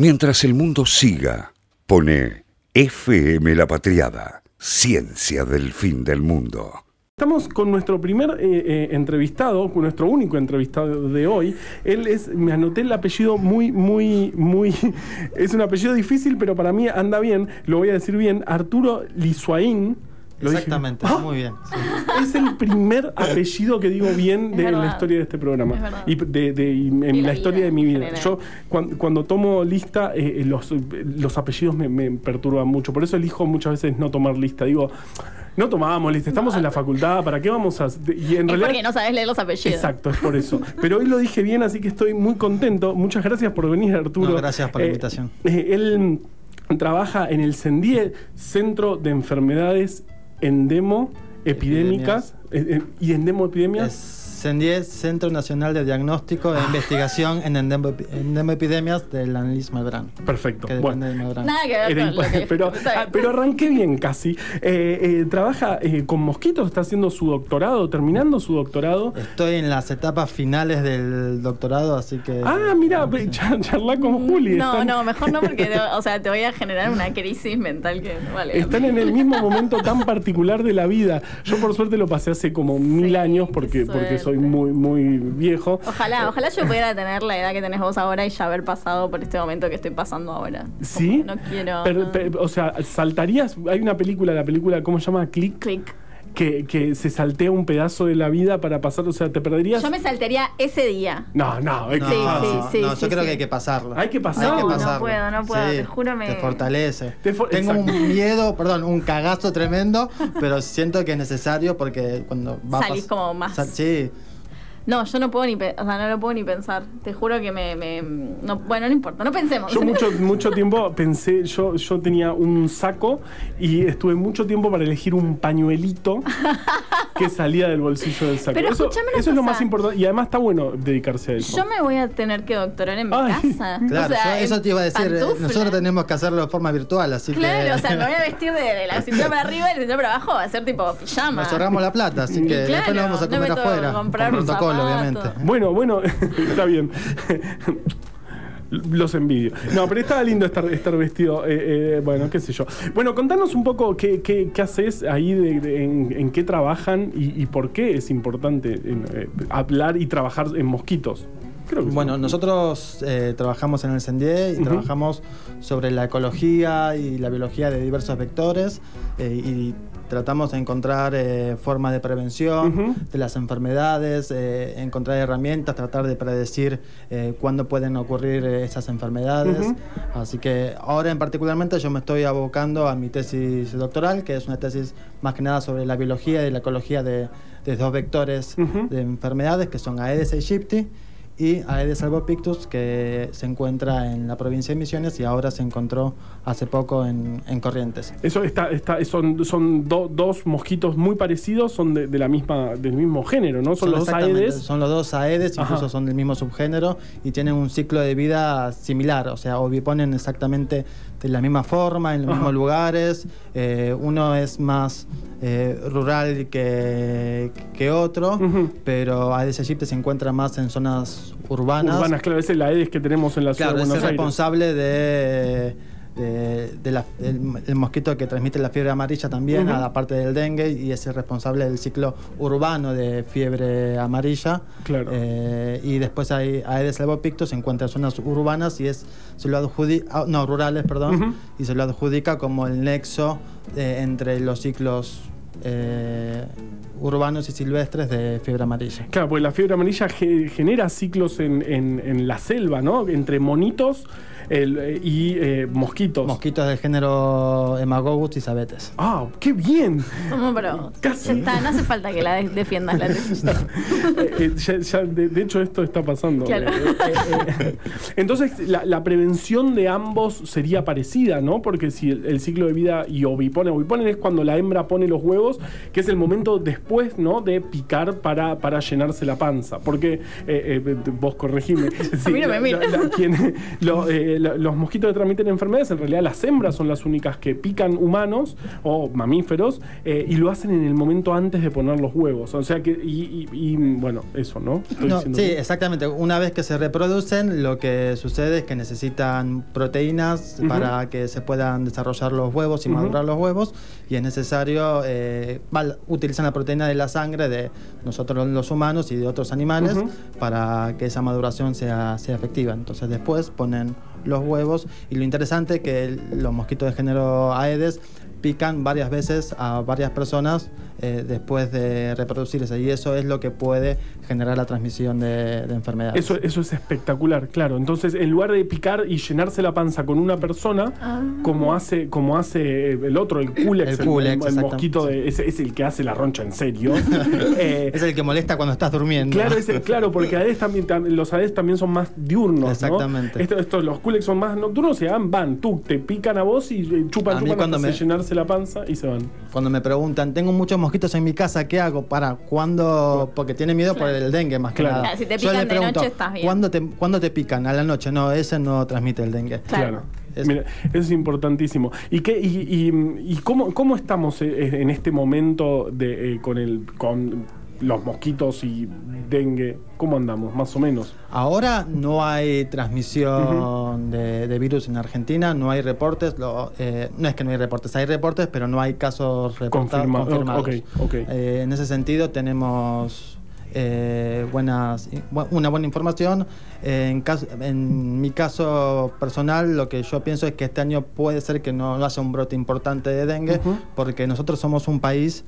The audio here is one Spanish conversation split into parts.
Mientras el mundo siga, pone FM La Patriada, ciencia del fin del mundo. Estamos con nuestro primer eh, eh, entrevistado, con nuestro único entrevistado de hoy. Él es, me anoté el apellido muy, muy, muy. Es un apellido difícil, pero para mí anda bien. Lo voy a decir bien. Arturo Lisuaín. ¿Lo dije? Exactamente, ¡Ah! muy bien. sí. Es el primer apellido que digo bien Es de la historia de este Es programa. verdad. Y de, de- y en Y la, la historia vida de mi vida. general. Yo cuan- cuando, tomo lista, eh, los, los apellidos me, me perturban mucho. Por eso elijo muchas veces no tomar lista. Digo, no tomábamos lista, estamos en la facultad, ¿para qué vamos a...? Y en Es realidad... porque no sabes leer los apellidos. Exacto, es por eso. Pero hoy lo dije bien, así que estoy muy contento. Muchas gracias por venir, Arturo. No, gracias por la Eh, invitación. eh, él trabaja en el CENDIE, Centro de Enfermedades Endemo Epidémicas eh, eh, y Endemo Epidemias. Es CENDIE, Centro Nacional de Diagnóstico e Investigación en endemo- Endemoepidemias del Annelies Malbrán. Perfecto. Que Bueno. depende de Malbrán. Nada que ver con que pero, ah, pero arranqué bien casi. Eh, eh, trabaja eh, con mosquitos, está haciendo su doctorado, terminando su doctorado. Estoy en las etapas finales del doctorado, así que... Ah, mira, char- charla con Juli. No, están- no, mejor no porque te, o sea, te voy a generar una crisis mental que vale. Están en el mismo momento tan particular de la vida. Yo por suerte lo pasé hace como mil Sí, años porque, porque soy suerte. muy, muy viejo. Ojalá, ojalá yo pudiera tener la edad que tenés vos ahora y ya haber pasado por este momento que estoy pasando ahora. ¿Sí? Como No quiero. Pero- no. pero, o sea, saltarías. Hay una película, la película, ¿cómo se llama? Click. Click. Que, que se saltea un pedazo de la vida para pasar. O sea, ¿te perderías? Yo me saltearía ese día. No, no, es No, que Sí, sí, sí. no, yo creo sí. que hay que pasarlo. Hay que pasarlo. Hay que No, no pasarlo. puedo, no puedo, te juro me- Te fortalece. Te for- Tengo exacto. un miedo, perdón, un cagazo tremendo, pero siento que es necesario porque cuando va a Salís como más. sal- sí, No, yo no puedo ni, pe- o sea, no lo puedo ni pensar. Te juro que me, me- no, bueno, no importa, no pensemos. Yo mucho, mucho tiempo pensé, yo, yo tenía un saco y estuve mucho tiempo para elegir un pañuelito que salía del bolsillo del saco. Pero eso escuchame una eso es lo más importante y además está bueno dedicarse a eso. Yo me voy a tener que doctorar en mi Ay, casa. claro, O sea, yo- eso te iba a decir. eh, pantufla. Nosotros tenemos que hacerlo de forma virtual, así que. Claro, o sea, me voy a vestir de, la cintura para arriba y de la cintura para abajo va a ser tipo pijama. Nos ahorramos la plata, así que claro, después nos vamos a no me comer afuera. comprar un protocolo, obviamente. Bueno, bueno, está bien. Los envidio. No, pero estaba lindo estar, estar vestido. eh, eh, bueno, qué sé yo. Bueno, contanos un poco qué, qué, qué haces ahí, de, de- en, en qué trabajan y, y por qué es importante en, eh, hablar y trabajar en mosquitos. Creo que sí. Bueno, nosotros eh, trabajamos en el CENDIE y Ujú. trabajamos sobre la ecología y la biología de diversos vectores eh, y tratamos de encontrar eh, formas de prevención Ujú. de las enfermedades, eh, encontrar herramientas, tratar de predecir eh, cuándo pueden ocurrir eh, esas enfermedades. Ujú. Así que ahora en particularmente yo me estoy abocando a mi tesis doctoral, que es una tesis más que nada sobre la biología y la ecología de, de dos vectores Ujú. de enfermedades que son Aedes aegypti y Aedes albopictus que se encuentra en la provincia de Misiones y ahora se encontró hace poco en, en Corrientes. Eso está, está, son, son do- dos mosquitos muy parecidos, son de, de la misma, del mismo género, ¿no? Son, los dos Aedes. Son los dos Aedes, incluso son del mismo subgénero y tienen un ciclo de vida similar, o sea, oviponen exactamente de la misma forma, en los Ajá. mismos lugares. Eh, uno es más eh, rural que, que otro, Ujú. pero Aedes aegypti se encuentra más en zonas urbanas. Urbanas, claro, es el Aedes que tenemos en la ciudad Claro, de es Buenos Aires. responsable de, de- de la- el, el mosquito que transmite la fiebre amarilla también, Ujú. a la parte del dengue, y es el responsable del ciclo urbano de fiebre amarilla. Claro. Eh, y después hay Aedes albopictus, se encuentra en zonas urbanas y es, se lo adjudica, no, rurales, perdón, Ujú. y se lo adjudica como el nexo eh, entre los ciclos eh, urbanos y silvestres de fiebre amarilla. Claro, porque la fiebre amarilla ge- genera ciclos en, en- en la selva, ¿no? Entre monitos el- eh, y eh, mosquitos. Mosquitos del género Hemagogus y Sabetes. Ah, qué bien. No, pero Casi. ya está, no hace falta que la de- defiendas la tesis. Eh, eh, ya- ya, de, de hecho, esto está pasando. Claro. Eh, eh, eh. Entonces, la, la prevención de ambos sería parecida, ¿no? Porque si el, el ciclo de vida y oviponen, oviponen es cuando la hembra pone los huevos, que es el momento des- después ¿no? de picar para, para llenarse la panza. Porque, eh, eh, vos corregime, sí, mí no me la- mira. la- quien- lo- eh, lo- los mosquitos que transmiten enfermedades, en realidad las hembras son las únicas que pican humanos o mamíferos eh, y lo hacen en el momento antes de poner los huevos. O sea que, y, y- y, bueno, eso, ¿no? Estoy No, diciendo sí, exactamente. Una vez que se reproducen, lo que sucede es que necesitan proteínas para que se puedan desarrollar los huevos y madurar los huevos. Y es necesario, eh, utilizan la proteína de la sangre de nosotros los humanos y de otros animales para que esa maduración sea, sea efectiva. Entonces después ponen los huevos. Y lo interesante es que los mosquitos de género Aedes pican varias veces a varias personas eh, después de reproducirse y eso es lo que puede generar la transmisión de, de enfermedades. Eso, eso es espectacular, claro. Entonces, en lugar de picar y llenarse la panza con una persona, Ah. como hace, como hace el otro, el culex, El el, culex, el mosquito de, ese es el que hace la roncha en serio. Eh, es el que molesta cuando estás durmiendo. Claro, ese- claro, porque Aedes también, tam- los Aedes también son más diurnos. Exactamente. ¿no? Esto- estos, los Culex son más nocturnos y van, van, tú, te pican a vos y eh, chupan, A chupan cuando hasta me- llenarse la panza y se van. Cuando me preguntan, tengo muchos mosquitos en mi casa, ¿qué hago? Para, ¿cuándo? Porque tiene miedo por el dengue más que Claro. nada. Claro, si te Yo pican de noche, estás bien. ¿cuándo te, ¿Cuándo te pican? A la noche. No, ese no transmite el dengue. Claro. Es- Mira, eso es importantísimo. ¿Y qué y, y- y cómo, cómo estamos eh, en este momento de, eh, con el con los mosquitos y dengue? ¿Cómo andamos, más o menos? Ahora no hay transmisión de, de virus en Argentina, no hay reportes. lo- eh, no es que no hay reportes, hay reportes, pero no hay casos reportados Confirma- confirmados. ok, ok. Eh, en ese sentido tenemos eh, buenas, bu- una buena información. Eh, en, caso- en mi caso personal, lo que yo pienso es que este año puede ser que no, no haya un brote importante de dengue, porque nosotros somos un país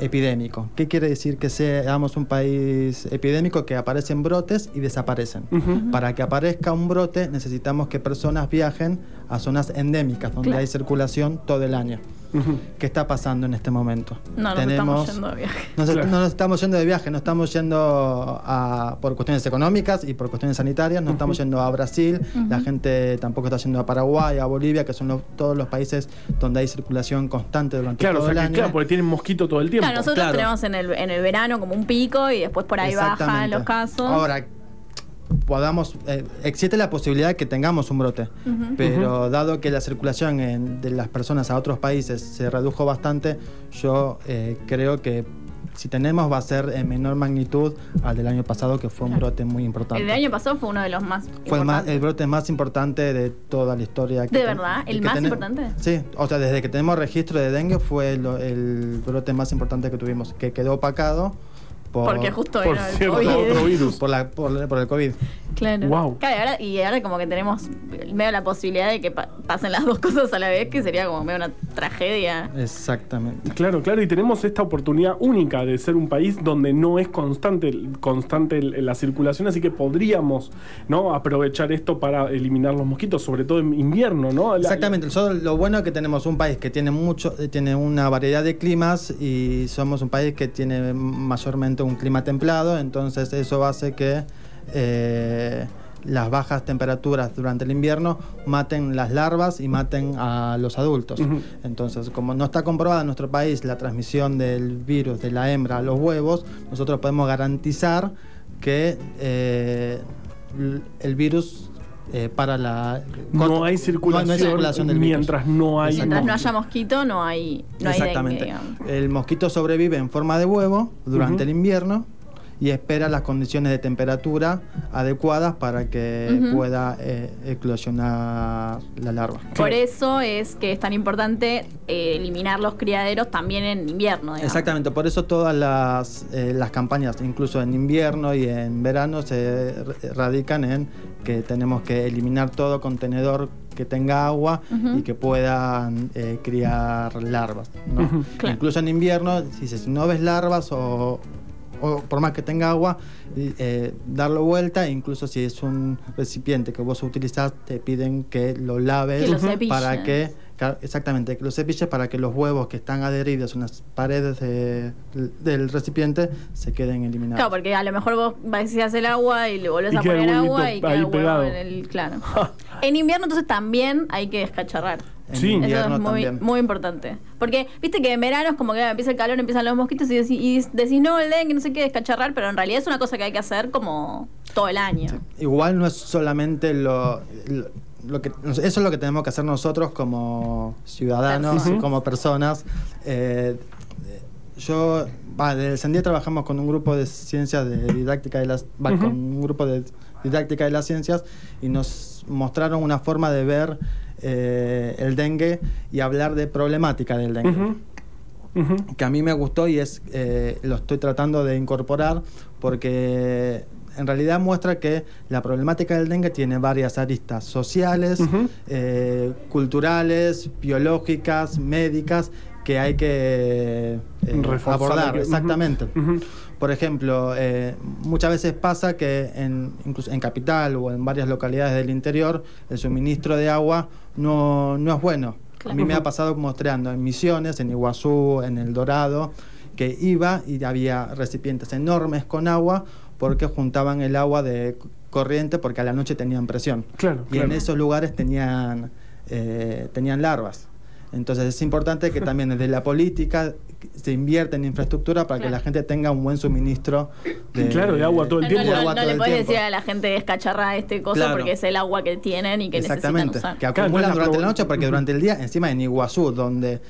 epidémico. ¿Qué quiere decir que seamos un país epidémico que aparecen brotes y desaparecen? Para que aparezca un brote necesitamos que personas viajen a zonas endémicas donde Claro. hay circulación todo el año. ¿Qué está pasando en este momento? No, nos estamos yendo de viaje. nos- Claro. no nos estamos yendo de viaje, no estamos yendo a, por cuestiones económicas y por cuestiones sanitarias, no estamos yendo a Brasil, la gente tampoco está yendo a Paraguay, a Bolivia, que son los- todos los países donde hay circulación constante durante Claro, o todo sea el que, año. claro, porque tienen mosquito todo el tiempo. Claro, nosotros Claro. tenemos en el, en el verano como un pico y después por ahí bajan los casos. Ahora, podamos, eh, existe la posibilidad de que tengamos un brote, pero dado que la circulación en- de las personas a otros países se redujo bastante, yo eh, creo que si tenemos va a ser en menor magnitud al del año pasado, que fue un brote muy importante. el del año pasado fue uno de los más fue el, más- el brote más importante de toda la historia. ¿De verdad? ¿El que más importante? Sí, o sea, desde que tenemos registro de dengue fue lo- el brote más importante que tuvimos, que quedó opacado por, Porque justo por era el cierto, COVID. otro virus. por, la, por, por el COVID. Claro. Y ahora, y ahora como que tenemos medio la posibilidad de que pa- pasen las dos cosas a la vez, que sería como medio una tragedia. Exactamente. Claro, claro, y tenemos esta oportunidad única de ser un país donde no es constante, constante la circulación, así que podríamos ¿no? aprovechar esto para eliminar los mosquitos, sobre todo en invierno, ¿no? La- Exactamente. Solo lo bueno es que tenemos un país que tiene mucho, eh, tiene una variedad de climas y somos un país que tiene mayormente un clima templado, entonces eso hace que eh, las bajas temperaturas durante el invierno maten las larvas y maten a los adultos. Entonces, como no está comprobada en nuestro país la transmisión del virus de la hembra a los huevos, nosotros podemos garantizar que eh, el virus eh, para la no hay circulación, no hay circulación del virus. mientras no hay Mientras no mosquitos. haya mosquito, no hay, no hay dengue, Exactamente. el mosquito sobrevive en forma de huevo durante Ujú. el invierno y espera las condiciones de temperatura adecuadas para que pueda eh, eclosionar la larva. Por eso es que es tan importante eh, eliminar los criaderos también en invierno. digamos. Exactamente, por eso todas las, eh, las campañas, incluso en invierno y en verano, se radican en que tenemos que eliminar todo contenedor que tenga agua y que puedan eh, criar larvas. ¿no? Ujú. Claro. Incluso en invierno, si, si no ves larvas o, o por más que tenga agua, eh, darlo vuelta, incluso si es un recipiente que vos utilizás, te piden que lo laves Que lo para que Exactamente, que los cepilles para que los huevos que están adheridos en las paredes de- del recipiente se queden eliminados. Claro, porque a lo mejor vos vacías el agua y le volvés Y a poner agua y queda el huevo pegado. en el. Claro. en invierno, entonces también hay que descacharrar. En Sí. Eso invierno es muy, también. muy importante. Porque, viste que en verano es como que empieza el calor, empiezan los mosquitos y, deci- y decís, no, el dengue, no sé qué, descacharrar, pero en realidad es una cosa que hay que hacer como todo el año. Igual no es solamente lo, lo- lo que eso es lo que tenemos que hacer nosotros como ciudadanos, Personas. como personas. Eh, yo, va, desde el CENDIE trabajamos con un grupo de ciencias de didáctica de las, con un grupo de didáctica de las ciencias y nos mostraron una forma de ver eh, el dengue y hablar de problemática del dengue que a mí me gustó y es eh, lo estoy tratando de incorporar porque en realidad muestra que la problemática del dengue tiene varias aristas sociales, eh, culturales, biológicas, médicas que hay que eh, abordar. que-. Exactamente. Por ejemplo, eh, muchas veces pasa que en, incluso en capital o en varias localidades del interior el suministro de agua no, no es bueno. A mí me ha pasado mostrando en Misiones, en Iguazú, en El Dorado, que iba y había recipientes enormes con agua porque juntaban el agua de corriente porque a la noche tenían presión. Claro, Y en esos lugares tenían, eh, tenían larvas. Entonces es importante que también desde la política se invierta en infraestructura para que la gente tenga un buen suministro de, Claro, de agua todo el tiempo. no, le puedes tiempo. decir a la gente descacharra este cosa Claro. porque es el agua que tienen y que Exactamente, necesitan usar. que acumulan durante la noche porque durante el día, encima en Iguazú, donde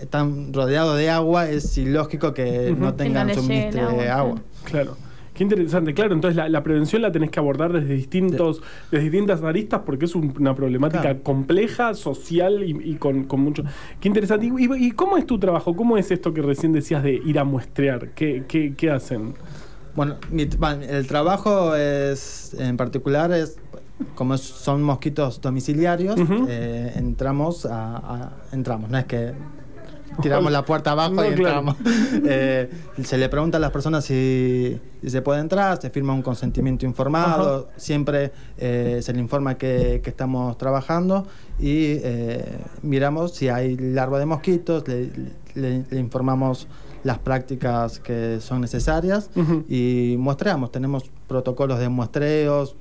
están rodeados de agua, es ilógico que no Que tengan suministro de agua, agua. Claro. Qué interesante, claro. Entonces la, la prevención la tenés que abordar desde distintos, desde distintas aristas porque es un- una problemática Claro. compleja, social y, y con, con mucho. Qué interesante. ¿Y, cómo es tu trabajo? ¿Cómo es esto que recién decías de ir a muestrear? ¿Qué, qué, qué hacen? Bueno, mi- el trabajo es, en particular, es como son mosquitos domiciliarios, eh, entramos a, a- entramos, no es que tiramos la puerta abajo No, y claro. entramos. Eh, se le pregunta a las personas si, si se puede entrar, se firma un consentimiento informado, siempre eh, se le informa que, que estamos trabajando y eh, miramos si hay larva de mosquitos, le, le- le informamos las prácticas que son necesarias y muestreamos. Tenemos protocolos de muestreos,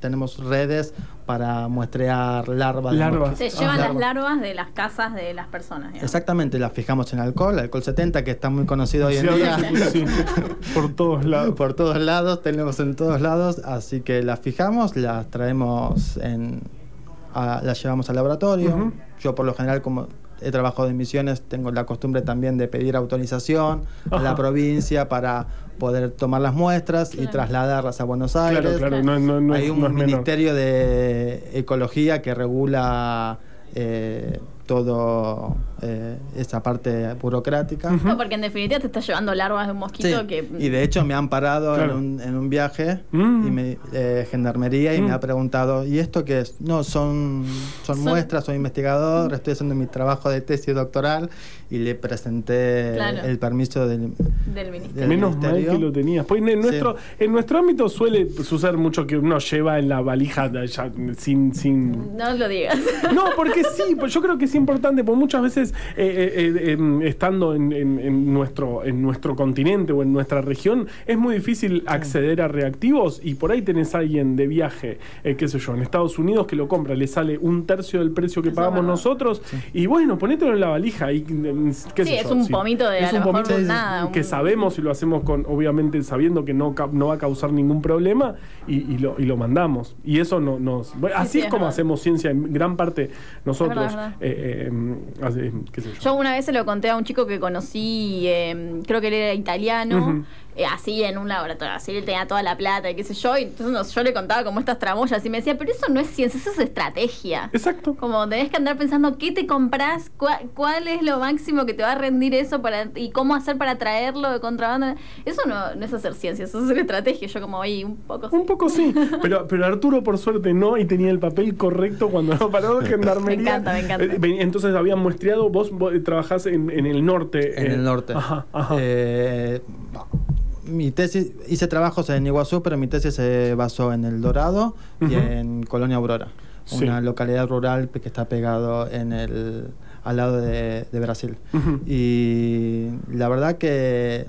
tenemos redes para muestrear larvas. Se llevan Ah, las larvas de las casas de las personas. digamos. Exactamente, las fijamos en alcohol, alcohol 70, que está muy conocido hoy en Sí, día. sí, por todos lados. Por todos lados, tenemos en todos lados, así que las fijamos, las traemos en. a- las llevamos al laboratorio. Yo, por lo general, como he trabajado en misiones, tengo la costumbre también de pedir autorización a la provincia para poder tomar las muestras y trasladarlas a Buenos Aires. Claro, claro, no, no, no Hay un no es menor. ministerio de ecología que regula eh, todo eh, esa parte burocrática. No, porque en definitiva te estás llevando larvas de un mosquito Sí, que. Y de hecho me han parado Claro. en, un, en un viaje Mm. y me, eh, gendarmería y Mm. me ha preguntado, ¿y esto qué es? No, son, son, Son- muestras, soy investigador, estoy haciendo mi trabajo de tesis doctoral y le presenté Claro. el permiso del, Del ministerio. del Menos mal ministerio. que lo tenías. Pues en nuestro, en nuestro ámbito suele suceder mucho que uno lleva en la valija de allá, sin, sin No lo digas. No, porque sí, pues yo creo que es importante, porque muchas veces eh, eh, eh, em, estando en, en- en nuestro, en nuestro continente o en nuestra región, es muy difícil acceder a reactivos y por ahí tenés a alguien de viaje, qué sé yo, en Estados Unidos que lo compra, le sale un tercio del precio que es pagamos nosotros y bueno, ponételo en la valija y mm, qué Sí, sé es yo, un pomito de, a lo mejor, Sí, sí. nada, que sabemos y lo hacemos con obviamente sabiendo que no, no va a causar ningún problema y, y lo, y lo mandamos. Y eso no nos bueno, Sí, así sí, es es como hacemos ciencia en gran parte nosotros Es verdad, es eh, eh, em, hace- qué sé yo. Yo una vez se lo conté a un chico que conocí, eh, creo que él era italiano. Eh, así en un laboratorio, así él tenía toda la plata y qué sé yo, y entonces yo le contaba como estas tramoyas y me decía, pero eso no es ciencia, eso es estrategia. exacto Como tenés que andar pensando qué te compras, cuál, cuál es lo máximo que te va a rendir eso para y cómo hacer para traerlo de contrabando. Eso no, no es hacer ciencia, eso es hacer estrategia. Yo como, oye, un poco... sí". un poco sí, pero, pero Arturo por suerte no y tenía el papel correcto cuando lo paró de gendarmería. Me encanta, me encanta. Eh, Entonces habían muestreado, vos, vos, eh, trabajás en, en el norte. En eh, el norte. Ajá, ajá. Eh, mi tesis, hice trabajos en Iguazú, pero mi tesis se basó en El Dorado y en Colonia Aurora, Sí. una localidad rural que está pegado en el, al lado de, de Brasil. Y la verdad que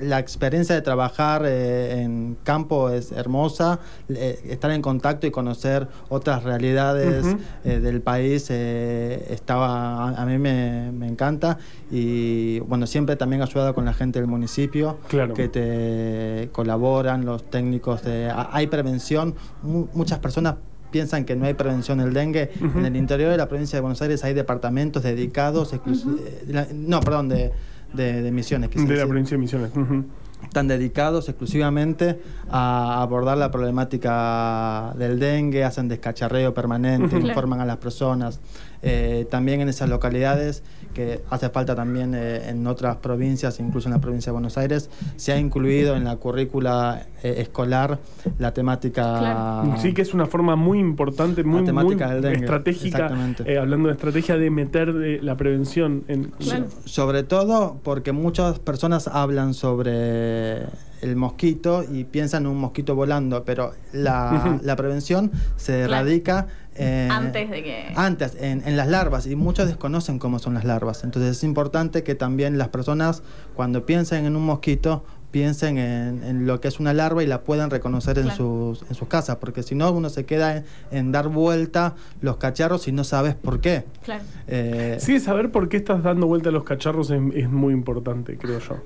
la experiencia de trabajar eh, en campo es hermosa, eh, estar en contacto y conocer otras realidades eh, del país eh, estaba a, a mí me, me encanta y bueno siempre también ayudado con la gente del municipio Claro. que te colaboran los técnicos de hay prevención Mu- muchas personas piensan que no hay prevención del dengue. En el interior de la provincia de Buenos Aires hay departamentos dedicados eh, la- no perdón de, de, de misiones De la decir provincia de Misiones. Ujú. están dedicados exclusivamente a abordar la problemática del dengue, hacen descacharreo permanente, informan a las personas. Eh, también en esas localidades, que hace falta también eh, en otras provincias, incluso en la provincia de Buenos Aires, se ha incluido en la currícula eh, escolar la temática... Claro. Sí, que es una forma muy importante, muy, muy temática del dengue, estratégica, eh, hablando de estrategia de meter eh, la prevención en... Claro. Sobre todo porque muchas personas hablan sobre el mosquito y piensan en un mosquito volando, pero la, la prevención se Claro. radica en- Antes de que- antes en, en las larvas y muchos desconocen cómo son las larvas. Entonces es importante que también las personas cuando piensen en un mosquito piensen en, en lo que es una larva y la puedan reconocer en, sus, en sus casas, porque si no uno se queda en, en dar vuelta los cacharros y no sabes por qué. Claro. Eh, Sí, saber por qué estás dando vuelta a los cacharros es, es muy importante, creo yo.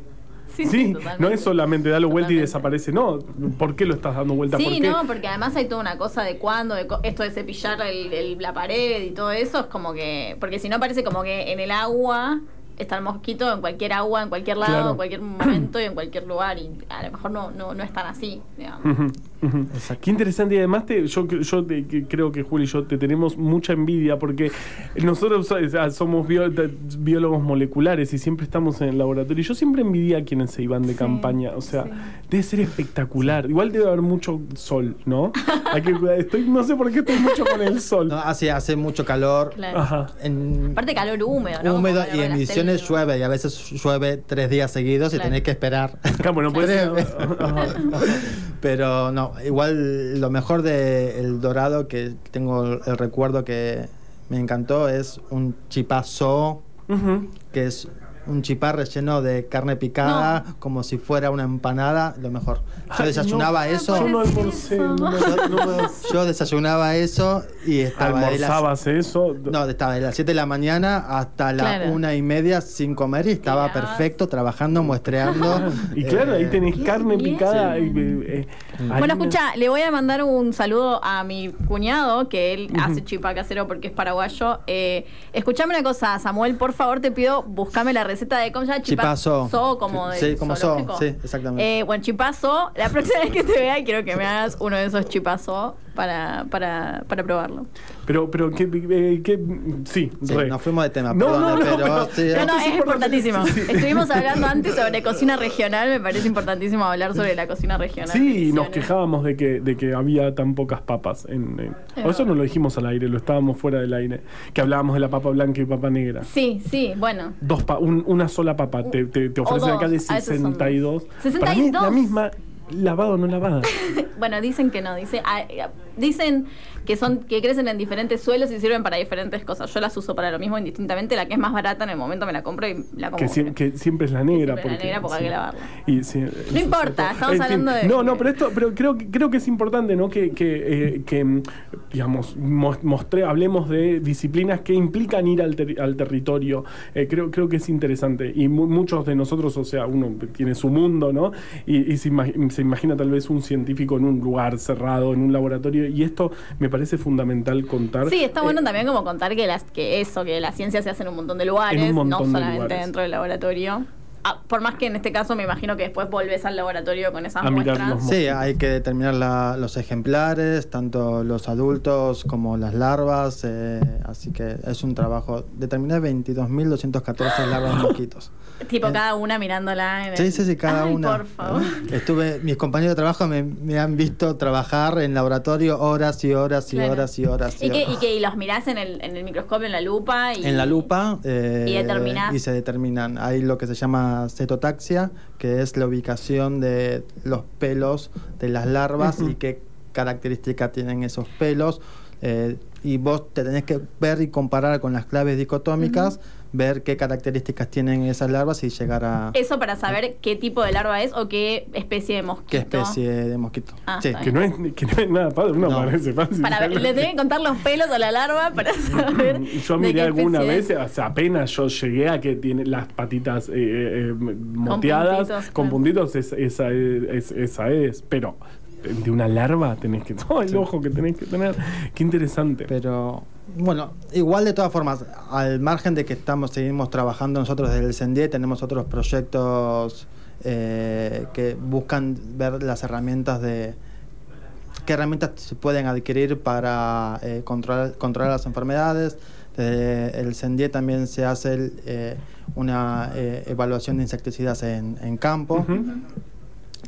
Sí, Sí, no es solamente darle vuelta y desaparece, no. ¿Por qué lo estás dando vuelta? ¿Por Sí, qué? no, porque además hay toda una cosa de cuándo, de esto de cepillar el- el- la pared y todo eso, es como que, porque si no parece como que en el agua está el mosquito, en cualquier agua, en cualquier lado, Claro. en cualquier momento y en cualquier lugar, y a lo mejor no, no, no es tan así, digamos. Qué interesante y además te, yo, yo te- que creo que Juli y yo te tenemos mucha envidia porque nosotros sea, somos bio- biólogos moleculares y siempre estamos en el laboratorio y yo siempre envidia a quienes se iban de Sí, campaña, o sea, sí. debe ser espectacular. Igual debe haber mucho sol, ¿no? Hay que cuidar- estoy, no sé por qué estoy mucho con el sol. no, hace, hace mucho calor. Claro. Ajá. En, Aparte calor húmedo, ¿no? húmedo y en selva. Misiones llueve y a veces llueve tres días seguidos y Claro. tenés que esperar. Claro, no puede ser- Tres- Ajá. Pero no, igual lo mejor de El Dorado que tengo el recuerdo que me encantó es un chipazo que es un chipá relleno de carne picada como si fuera una empanada, lo mejor. Yo Ay, desayunaba no, eso. Yo no almorcé, Yo desayunaba eso y estaba de las, almorzabas eso. no, estaba de las 7 de la mañana hasta la Claro. una y media sin comer y estaba Claro. perfecto, trabajando, muestreando. Y claro, ahí Eh, tenés carne bien. picada. Sí. y, eh, eh, Bueno, escucha, le voy a mandar un saludo a mi cuñado, que él hace chipá casero porque es paraguayo. Eh, escuchame una cosa, Samuel, por favor, te pido, buscame la receta de cómo se llama Chipazo. So, como de Sí, como so, sí, exactamente. Eh, bueno, chipazo, la próxima vez que te vea quiero que me hagas uno de esos chipazo para, para, para probarlo. Pero, pero, ¿qué, eh, qué- sí, Sí, nos fuimos de tema, No, perdona, no, no, pero, pero- sí, No, no, es es importantísimo. Sí. Estuvimos hablando antes sobre cocina regional, me parece importantísimo hablar sobre la cocina regional. Sí, y nos quejábamos de que, de que había tan pocas papas. En, en- Es o eso no lo dijimos al aire, lo estábamos fuera del aire. Que hablábamos de la papa blanca y papa negra. Sí, sí, bueno. Dos pa- un- una sola papa te, te, te ofrecen acá de a veces son dos. 62. Para mí es la 62. misma, lavada o no lavada. Bueno, dicen que no, dice, ah, dicen que son que crecen en diferentes suelos y sirven para diferentes cosas. Yo las uso para lo mismo indistintamente, la que es más barata en el momento me la compro y la como. que, siem- que siempre es la negra. la negra porque hay que lavarla. Y sí, eso importa, es- estamos en hablando de- No, no, pero esto, pero creo, que- creo que es importante, ¿no? Que, que, eh, que, digamos, mos- mostré, hablemos de disciplinas que implican ir al, ter- al territorio. Eh, creo, creo que es interesante. Y mu- muchos de nosotros, o sea, uno tiene su mundo, ¿no? Y, y se imagina tal vez un científico en un lugar cerrado, en un laboratorio. Y esto me parece fundamental contar. Sí, está Eh, bueno también como contar que las que eso, que la ciencia se hace en un montón de lugares, En un montón no de solamente lugares. dentro del laboratorio. Ah, por más que en este caso me imagino que después volvés al laboratorio con esas A muestras. Sí, hay que determinar la- los ejemplares, tanto los adultos como las larvas, eh, así que es un trabajo. Determiné 22.214 larvas de mosquitos. Tipo cada una mirándola. En Sí, el- sí, sí, cada Ay, una. Por favor. Estuve, mis compañeros de trabajo me, me han visto trabajar en laboratorio horas y horas y Claro. horas y horas. ¿Y, que, horas. y que y los mirás en el, en el microscopio, en la lupa. Y, En la lupa eh, y determinás. y se determinan. Hay lo que se llama cetotaxia, que es la ubicación de los pelos de las larvas y qué característica tienen esos pelos. Eh, y vos te tenés que ver y comparar con las claves dicotómicas, ver qué características tienen esas larvas y llegar a Eso para saber qué tipo de larva es o qué especie de mosquito. qué especie de mosquito. Ah, sí. Que no es, que no es nada padre, no, No. parece fácil. Para ver, le tenés que contar los pelos a la larva para saber. Yo de miré alguna vez, es. o sea, apenas yo llegué a que tiene las patitas eh, eh, moteadas, puntitos, con claro. puntitos, es- esa, es, esa es, pero de una larva tenés que... Oh, el ojo que tenés que tener. Qué interesante. Pero bueno, igual de todas formas, al margen de que estamos seguimos trabajando nosotros desde el CENDIE, tenemos otros proyectos eh, que buscan ver las herramientas de qué herramientas se pueden adquirir para eh, controlar, controlar las enfermedades. Desde el CENDIE también se hace el, eh, una eh, evaluación de insecticidas en, en campo.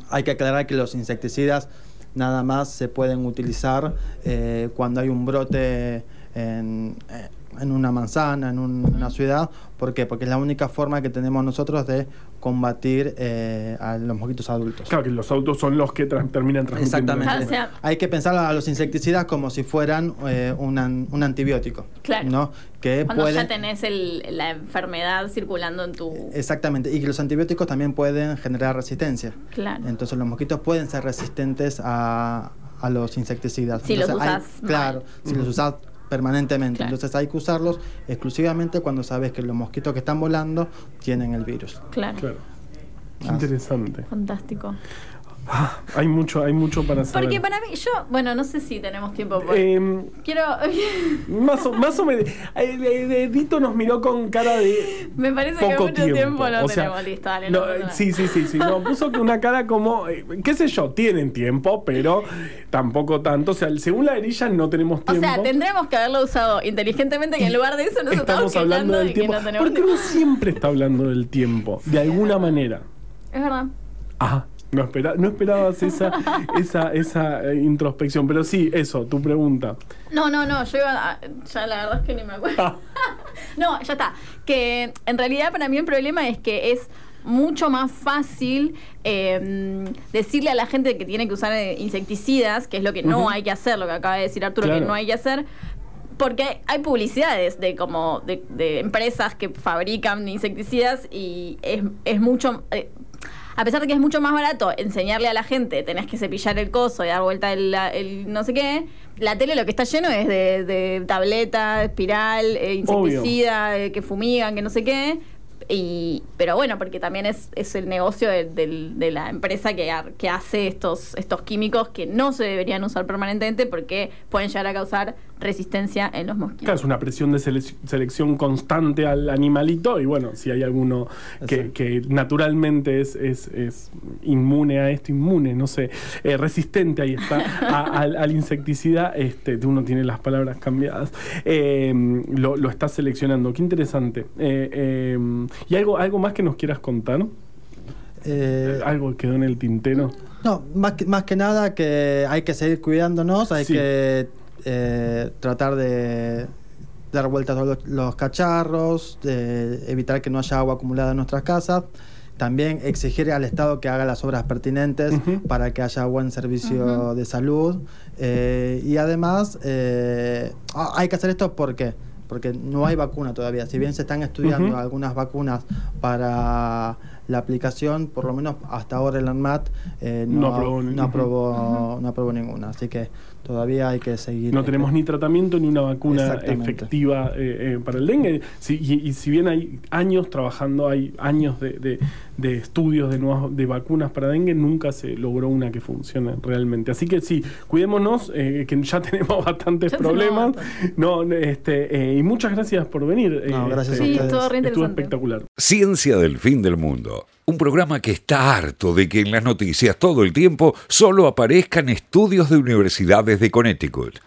Hay que aclarar que los insecticidas nada más se pueden utilizar eh, cuando hay un brote en, eh, en una manzana, en un- una ciudad. ¿Por qué? Porque es la única forma que tenemos nosotros de combatir eh, a los mosquitos adultos. Claro que los autos son los que tra- terminan transmitiendo. Exactamente. Ah, o sea- Hay que pensar a los insecticidas como si fueran eh, un, an- un antibiótico. Claro. ¿no? Que Cuando pueden- ya tenés el- la enfermedad circulando en tu. Exactamente. Y que los antibióticos también pueden generar resistencia. Claro. Entonces los mosquitos pueden ser resistentes a, a los insecticidas. Si los hay- usás claro, si los usás permanentemente. Claro. Entonces hay que usarlos exclusivamente cuando sabes que los mosquitos que están volando tienen el virus. Claro. Claro. Qué Ah. interesante. Fantástico. Ah, hay mucho, hay mucho para saber. Porque para mí, yo, bueno, no sé si tenemos tiempo. Em, Quiero. más, o, más o menos. eh, eh, Edito nos miró con cara de. Me parece que poco mucho tiempo. tiempo, no o sea, tenemos listo. Dale, no, no eh, sí, sí, sí, sí. No, puso que una cara como, eh, qué sé yo, tienen tiempo, pero tampoco tanto. O sea, según la grilla no tenemos O tiempo. sea, tendremos que haberlo usado inteligentemente y en lugar de eso nos estamos, hablando del de que tiempo. Porque uno siempre está hablando del tiempo, de alguna manera. Es verdad. Ah, no, espera, no esperabas esa, esa, esa eh, introspección. Pero sí, eso, tu pregunta. No, no, no, yo iba a- Ya la verdad es que ni me acuerdo. Ah. No, ya está. Que en realidad para mí el problema es que es mucho más fácil eh, decirle a la gente que tiene que usar eh, insecticidas, que es lo que no hay que hacer, lo que acaba de decir Arturo, Claro. que no hay que hacer. Porque hay publicidades de como de, de empresas que fabrican insecticidas y es, es mucho eh, a pesar de que es mucho más barato enseñarle a la gente, tenés que cepillar el coso y dar vuelta el, el no sé qué, la tele lo que está lleno es de, de tableta, espiral, eh, insecticida, eh, que fumigan, que no sé qué. Y, pero bueno, porque también es, es el negocio de, la empresa que, ar- que hace estos, estos químicos que no se deberían usar permanentemente porque pueden llegar a causar resistencia en los mosquitos. Claro, es una presión de sele- selección constante al animalito y bueno, si hay alguno que, naturalmente es, es, es inmune a esto, inmune, no sé, eh, resistente, ahí está, a- al, al insecticida, este, uno tiene las palabras cambiadas, eh, lo, lo está seleccionando. Qué interesante. Eh, eh, ¿Y algo, algo más que nos quieras contar? Eh, ¿Algo quedó en el tintero? No, más que, más que nada que hay que seguir cuidándonos, hay Sí. que eh, tratar de dar vueltas a los, los cacharros, de evitar que no haya agua acumulada en nuestras casas. También exigir al Estado que haga las obras pertinentes para que haya buen servicio de salud. Eh, y además, eh, ah, hay que hacer esto porque porque no hay vacuna todavía. Si bien se están estudiando algunas vacunas para la aplicación, por lo menos hasta ahora el ANMAT eh, no, No aprobó no aprobó, no aprobó ninguna. Así que todavía hay que seguir. No tenemos ni tratamiento ni una vacuna efectiva eh, eh, para el dengue. Sí, y, y si bien hay años trabajando, hay años de, de- de estudios de nuevas de vacunas para dengue, nunca se logró una que funcione realmente. Así que sí, cuidémonos, eh, que ya tenemos bastantes Ya problemas. No, este, eh, y muchas gracias por venir. No, eh, gracias este, a Sí, ustedes. estuvo re Estuvo espectacular. Ciencia del fin del Un programa que está harto de que en las noticias todo el tiempo solo aparezcan estudios de universidades de Connecticut.